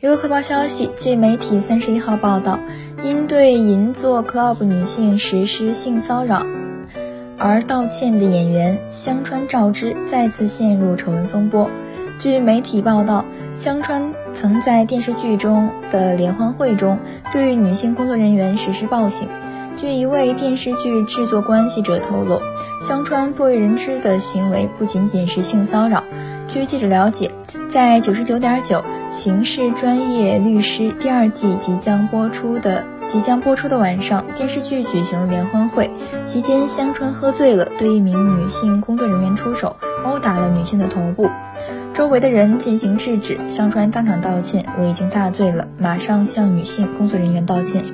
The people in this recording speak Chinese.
娱乐快报消息，据媒体三十一号报道，因对银座 club 女性实施性骚扰而道歉的演员香川照之再次陷入丑闻风波。据媒体报道，香川曾在电视剧中的联欢会中对女性工作人员实施暴行。据一位电视剧制作关系者透露，香川不为人知的行为不仅仅是性骚扰。据记者了解，在九十九点九。刑事专业律师第二季即将播出的即将播出的晚上，电视剧举行了联欢会期间，香川喝醉了，对一名女性工作人员出手，殴打了女性的头部，周围的人进行制止，香川当场道歉：“我已经大醉了，马上向女性工作人员道歉。”